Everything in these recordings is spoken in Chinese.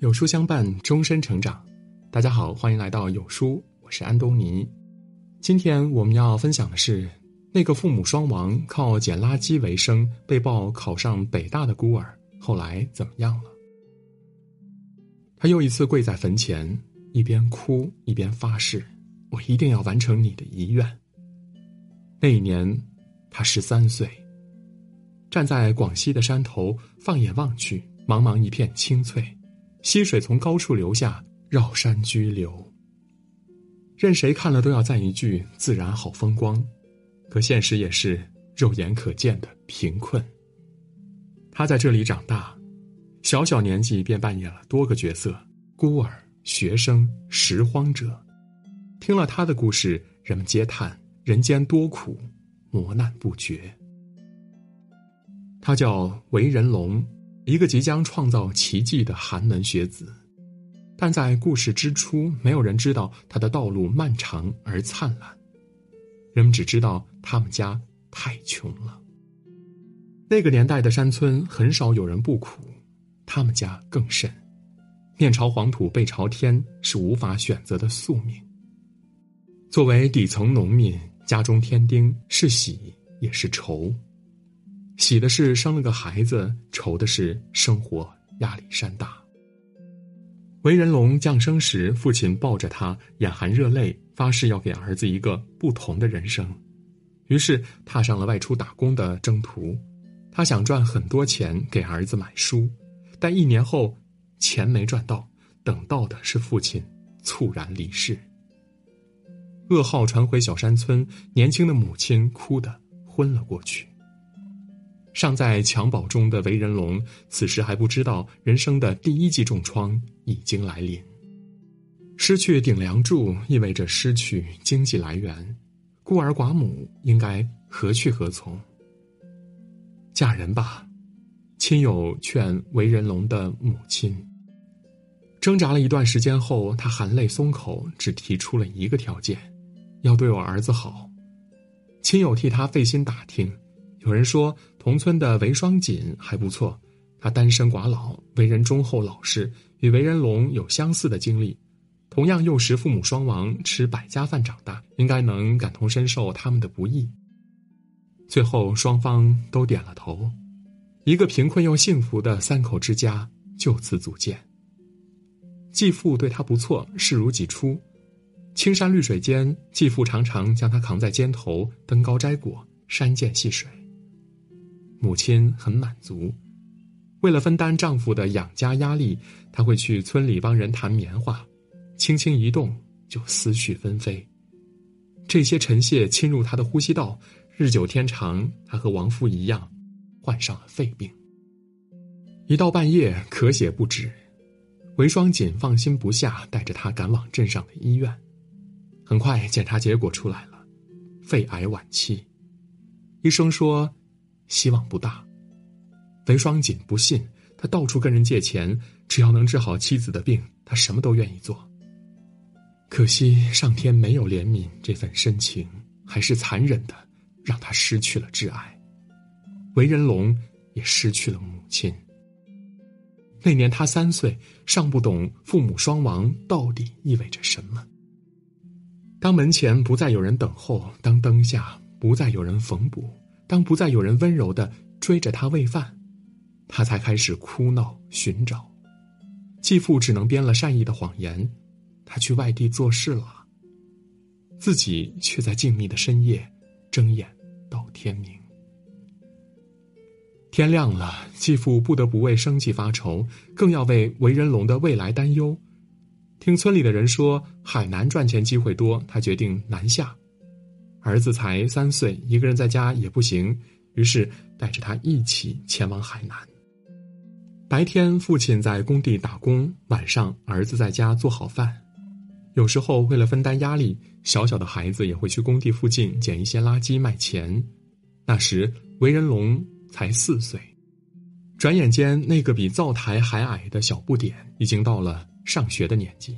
有书相伴，终身成长。大家好，欢迎来到有书，我是安东尼。今天我们要分享的是那个父母双亡、靠捡垃圾为生、被曝考上北大的孤儿，后来怎么样了？他又一次跪在坟前，一边哭一边发誓：“我一定要完成你的遗愿。”那一年，他十三岁，站在广西的山头，放眼望去，茫茫一片青翠。溪水从高处流下，绕山居流。任谁看了都要赞一句：“自然好风光。”可现实也是肉眼可见的贫困。他在这里长大，小小年纪便扮演了多个角色：孤儿、学生、拾荒者。听了他的故事，人们皆叹人间多苦，磨难不绝。他叫韦仁龙。一个即将创造奇迹的寒门学子，但在故事之初，没有人知道他的道路漫长而灿烂。人们只知道他们家太穷了。那个年代的山村很少有人不苦，他们家更甚。面朝黄土背朝天是无法选择的宿命。作为底层农民，家中添丁是喜也是愁。喜的是生了个孩子，愁的是生活压力山大。韦仁龙降生时，父亲抱着他，眼含热泪，发誓要给儿子一个不同的人生，于是踏上了外出打工的征途。他想赚很多钱给儿子买书，但一年后，钱没赚到，等到的是父亲猝然离世。噩耗传回小山村，年轻的母亲哭得昏了过去。尚在襁褓中的韦仁龙，此时还不知道人生的第一记重创已经来临。失去顶梁柱意味着失去经济来源，孤儿寡母应该何去何从？嫁人吧，亲友劝韦仁龙的母亲。挣扎了一段时间后，他含泪松口，只提出了一个条件：要对我儿子好。亲友替他费心打听。有人说，同村的韦双锦还不错，他单身寡老，为人忠厚老实，与韦仁龙有相似的经历，同样幼时父母双亡，吃百家饭长大，应该能感同身受他们的不易。最后，双方都点了头，一个贫困又幸福的三口之家就此组建。继父对他不错，视如己出，青山绿水间，继父常常将他扛在肩头，登高摘果，山涧戏水。母亲很满足，为了分担丈夫的养家压力，她会去村里帮人弹棉花，轻轻一动就思绪纷飞。这些尘屑侵入她的呼吸道，日久天长，她和亡夫一样，患上了肺病。一到半夜，咳血不止，韦双锦放心不下，带着她赶往镇上的医院。很快，检查结果出来了，肺癌晚期。医生说。希望不大。韦双锦不信，他到处跟人借钱，只要能治好妻子的病，他什么都愿意做。可惜上天没有怜悯这份深情，还是残忍的，让他失去了挚爱。韦仁龙也失去了母亲。那年他三岁，尚不懂父母双亡到底意味着什么。当门前不再有人等候，当灯下不再有人缝补。当不再有人温柔的追着他喂饭，他才开始哭闹寻找。继父只能编了善意的谎言，他去外地做事了。自己却在静谧的深夜睁眼到天明。天亮了，继父不得不为生计发愁，更要为韦仁龙的未来担忧。听村里的人说，海南赚钱机会多，他决定南下。儿子才三岁，一个人在家也不行，于是带着他一起前往海南。白天，父亲在工地打工，晚上儿子在家做好饭。有时候，为了分担压力，小小的孩子也会去工地附近捡一些垃圾卖钱。那时，韦仁龙才四岁。转眼间，那个比灶台还矮的小不点已经到了上学的年纪。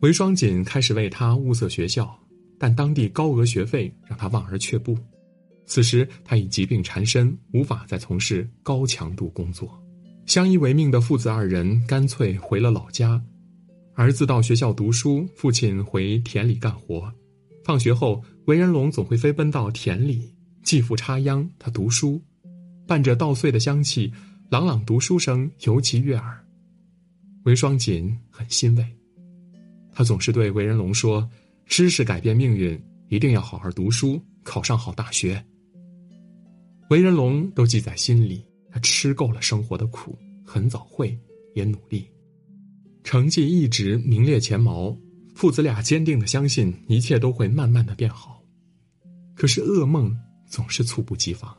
韦双锦开始为他物色学校。但当地高额学费让他望而却步。此时他已疾病缠身，无法再从事高强度工作，相依为命的父子二人干脆回了老家，儿子到学校读书，父亲回田里干活。放学后，韦仁龙总会飞奔到田里，继父插秧，他读书，伴着稻穗的香气，朗朗读书声尤其悦耳。韦双锦很欣慰，他总是对韦仁龙说：“知识改变命运，一定要好好读书，考上好大学。”韦仁龙都记在心里，他吃够了生活的苦，很早会，也努力，成绩一直名列前茅。父子俩坚定的相信一切都会慢慢的变好，可是噩梦总是猝不及防，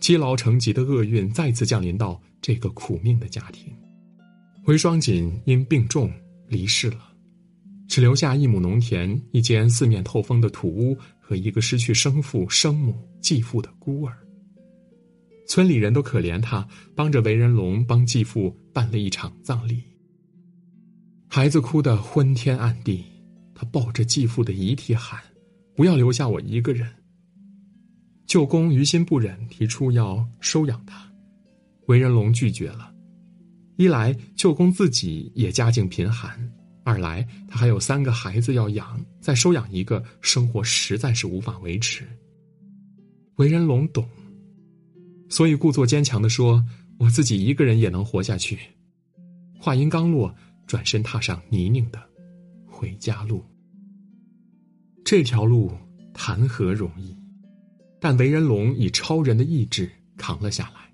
积劳成疾的厄运再次降临到这个苦命的家庭。韦双锦因病重离世了，只留下一亩农田、一间四面透风的土屋和一个失去生父、生母、继父的孤儿。村里人都可怜他，帮着韦仁龙帮继父办了一场葬礼。孩子哭得昏天暗地，他抱着继父的遗体喊：“不要留下我一个人。”舅公于心不忍，提出要收养他，韦仁龙拒绝了。一来舅公自己也家境贫寒，二来他还有三个孩子要养，再收养一个，生活实在是无法维持。韦仁龙懂，所以故作坚强的说：“我自己一个人也能活下去。”话音刚落。转身踏上泥泞的回家路。这条路谈何容易？但韦仁龙以超人的意志扛了下来。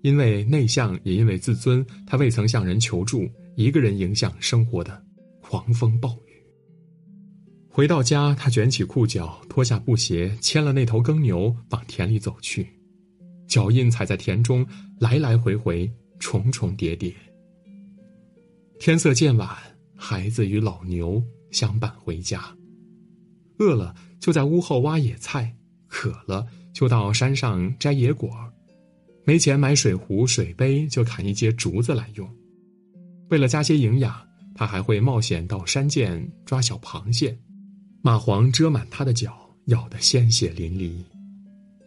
因为内向，也因为自尊，他未曾向人求助，一个人影响生活的狂风暴雨。回到家，他卷起裤脚，脱下布鞋，牵了那头耕牛往田里走去，脚印踩在田中，来来回回，重重叠叠。天色渐晚，孩子与老牛相伴回家。饿了就在屋后挖野菜，渴了就到山上摘野果，没钱买水壶、水杯，就砍一截竹子来用。为了加些营养，他还会冒险到山涧抓小螃蟹，蚂蟥蛰满他的脚，咬得鲜血淋漓。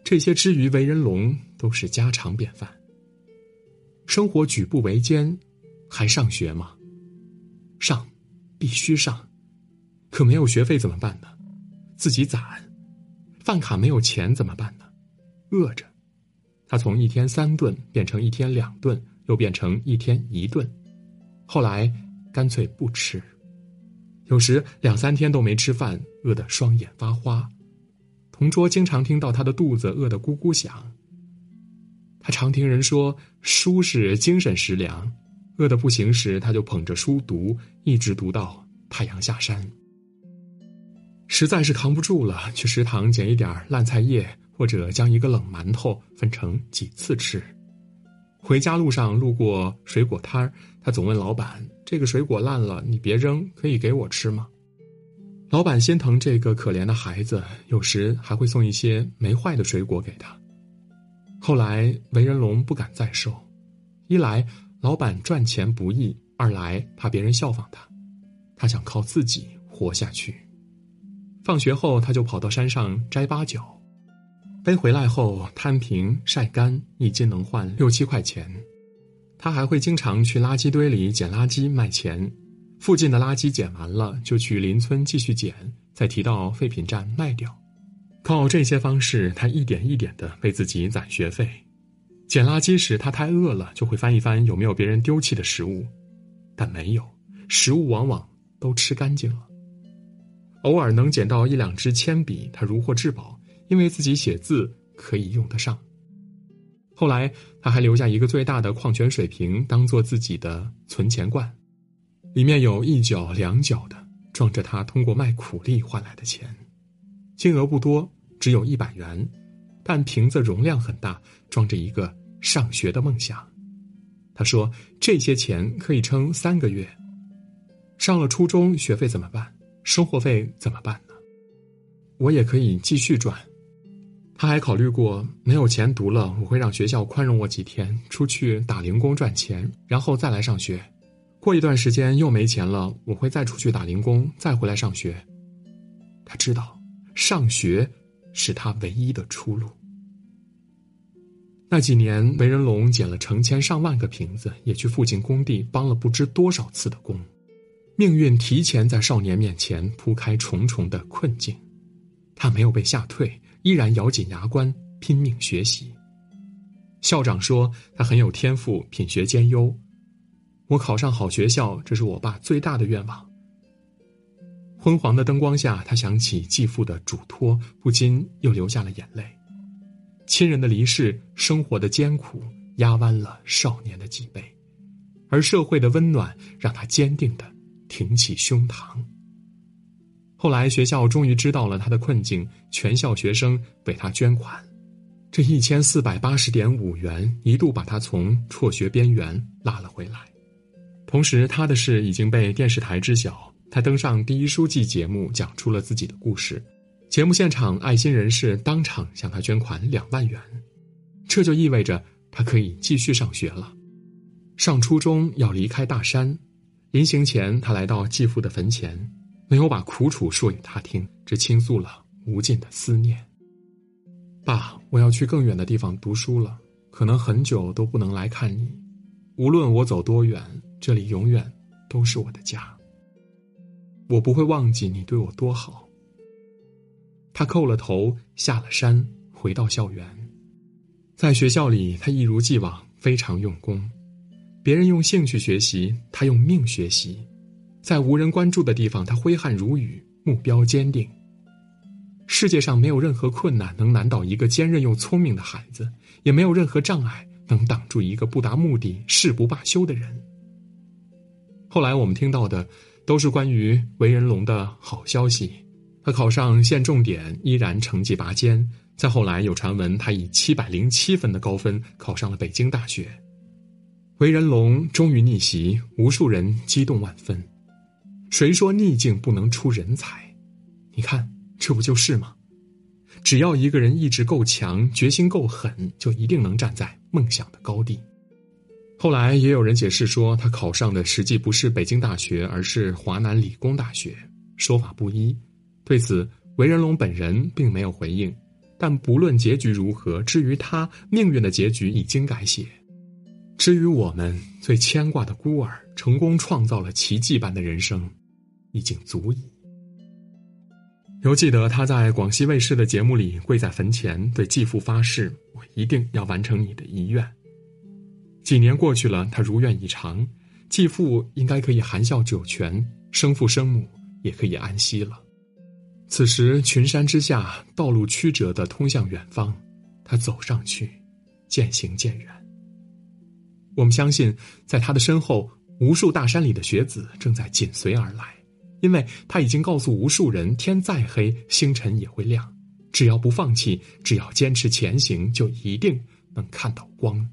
这些之于为人龙都是家常便饭。生活举步维艰，还上学吗？上，必须上，可没有学费怎么办呢？自己攒，饭卡没有钱怎么办呢？饿着，他从一天三顿变成一天两顿，又变成一天一顿，后来干脆不吃，有时两三天都没吃饭，饿得双眼发花。同桌经常听到他的肚子饿得咕咕响。他常听人说，书是精神食粮。饿得不行时，他就捧着书读，一直读到太阳下山。实在是扛不住了，去食堂捡一点烂菜叶，或者将一个冷馒头分成几次吃。回家路上路过水果摊儿，他总问老板：“这个水果烂了，你别扔，可以给我吃吗？”老板心疼这个可怜的孩子，有时还会送一些没坏的水果给他。后来，韦仁龙不敢再收，一来。老板赚钱不易，二来怕别人效仿他，他想靠自己活下去。放学后，他就跑到山上摘八角，背回来后摊平晒干，一斤能换六七块钱。他还会经常去垃圾堆里捡垃圾卖钱，附近的垃圾捡完了，就去邻村继续捡，再提到废品站卖掉。靠这些方式，他一点一点的为自己攒学费。捡垃圾时，他太饿了，就会翻一翻有没有别人丢弃的食物，但没有，食物往往都吃干净了。偶尔能捡到一两支铅笔，他如获至宝，因为自己写字可以用得上。后来，他还留下一个最大的矿泉水瓶，当做自己的存钱罐，里面有一角两角的，装着他通过卖苦力换来的钱，金额不多，只有一百元，但瓶子容量很大，装着一个。上学的梦想，他说：“这些钱可以撑三个月。上了初中，学费怎么办？生活费怎么办呢？我也可以继续赚。”他还考虑过，没有钱读了，我会让学校宽容我几天，出去打零工赚钱，然后再来上学。过一段时间又没钱了，我会再出去打零工，再回来上学。他知道，上学是他唯一的出路。那几年，韦仁龙捡了成千上万个瓶子，也去附近工地帮了不知多少次的工。命运提前在少年面前铺开重重的困境，他没有被吓退，依然咬紧牙关拼命学习。校长说他很有天赋，品学兼优。我考上好学校，这是我爸最大的愿望。昏黄的灯光下，他想起继父的嘱托，不禁又流下了眼泪。亲人的离世，生活的艰苦，压弯了少年的脊背，而社会的温暖让他坚定的挺起胸膛。后来学校终于知道了他的困境，全校学生为他捐款，这一千四百八十点五元一度把他从辍学边缘拉了回来。同时，他的事已经被电视台知晓，他登上第一书记节目，讲出了自己的故事。节目现场，爱心人士当场向他捐款两万元，这就意味着他可以继续上学了。上初中要离开大山，临行前，他来到继父的坟前，没有把苦楚说与他听，只倾诉了无尽的思念。爸，我要去更远的地方读书了，可能很久都不能来看你。无论我走多远，这里永远都是我的家。我不会忘记你对我多好。他叩了头，下了山，回到校园。在学校里，他一如既往非常用功。别人用兴趣学习，他用命学习。在无人关注的地方，他挥汗如雨，目标坚定。世界上没有任何困难能难倒一个坚韧又聪明的孩子，也没有任何障碍能挡住一个不达目的誓不罢休的人。后来我们听到的，都是关于韦仁龙的好消息。他考上县重点，依然成绩拔尖。再后来有传闻，他以七百零七分的高分考上了北京大学。韦仁龙终于逆袭，无数人激动万分。谁说逆境不能出人才？你看，这不就是吗？只要一个人意志够强，决心够狠，就一定能站在梦想的高地。后来也有人解释说，他考上的实际不是北京大学，而是华南理工大学，说法不一。对此，韦仁龙本人并没有回应。但不论结局如何，至于他命运的结局已经改写。至于我们最牵挂的孤儿，成功创造了奇迹般的人生，已经足矣。犹记得他在广西卫视的节目里跪在坟前对继父发誓：“我一定要完成你的遗愿。”几年过去了，他如愿以偿，继父应该可以含笑九泉，生父生母也可以安息了。此时，群山之下，道路曲折的通向远方，他走上去，渐行渐远。我们相信，在他的身后，无数大山里的学子正在紧随而来，因为他已经告诉无数人：天再黑，星辰也会亮。只要不放弃，只要坚持前行，就一定能看到光。